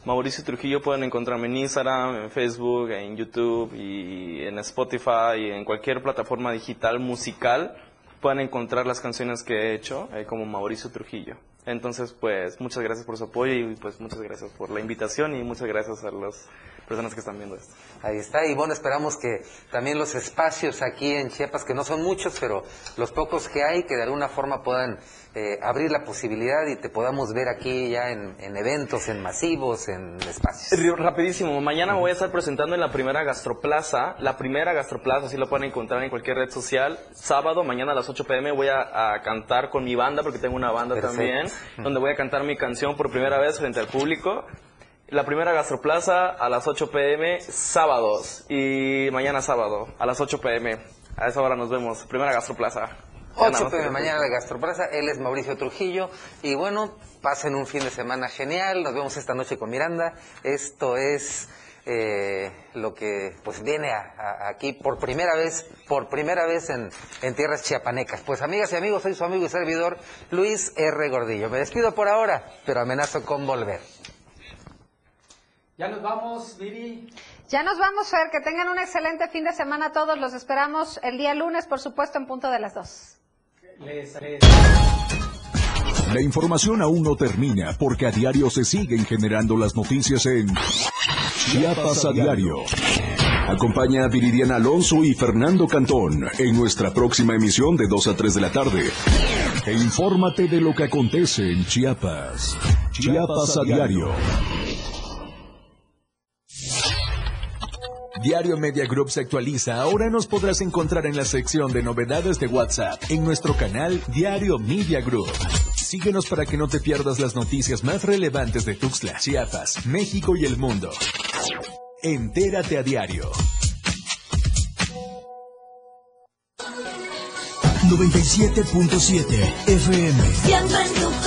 Mauricio Trujillo pueden encontrarme en Instagram, en Facebook, en YouTube y en Spotify y en cualquier plataforma digital musical. Pueden encontrar las canciones que he hecho eh, como Mauricio Trujillo. Entonces, pues, muchas gracias por su apoyo y pues muchas gracias por la invitación y muchas gracias a las personas que están viendo esto. Ahí está, y bueno, esperamos que también los espacios aquí en Chiapas, que no son muchos, pero los pocos que hay, que de alguna forma puedan eh, abrir la posibilidad y te podamos ver aquí ya en, en eventos, en masivos, en espacios. Rapidísimo, mañana voy a estar presentando en la primera Gastroplaza, la primera Gastroplaza, así lo pueden encontrar en cualquier red social. Sábado, mañana a las 8 pm voy a, a cantar con mi banda, porque tengo una banda Perfecto. también, donde voy a cantar mi canción por primera vez frente al público. La primera Gastroplaza a las 8 pm, sábados, y mañana sábado a las 8 pm. A esa hora nos vemos, primera Gastroplaza. Ya nada 8 más pm mañana de Gastroplaza, él es Mauricio Trujillo y bueno, pasen un fin de semana genial, nos vemos esta noche con Miranda, esto es eh, lo que pues viene a- a- aquí por primera vez, por primera vez en, en tierras chiapanecas. Pues amigas y amigos, soy su amigo y servidor Luis R. Gordillo. Me despido por ahora, pero amenazo con volver. Ya nos vamos, Viri. Ya nos vamos, Fer. Que tengan un excelente fin de semana todos. Los esperamos el día lunes, por supuesto, en punto de las dos. Les- les- La información aún no termina porque a diario se siguen generando las noticias en Chiapas a diario. Acompaña a Viridiana Alonso y Fernando Cantón en nuestra próxima emisión de 2 a 3 de la tarde. E infórmate de lo que acontece en Chiapas. Chiapas a diario. Diario Media Group se actualiza. Ahora nos podrás encontrar en la sección de novedades de WhatsApp en nuestro canal Diario Media Group. Síguenos para que no te pierdas las noticias más relevantes de Tuxtla, Chiapas, México y el mundo. Entérate a diario. 97.7 FM. Siempre en tu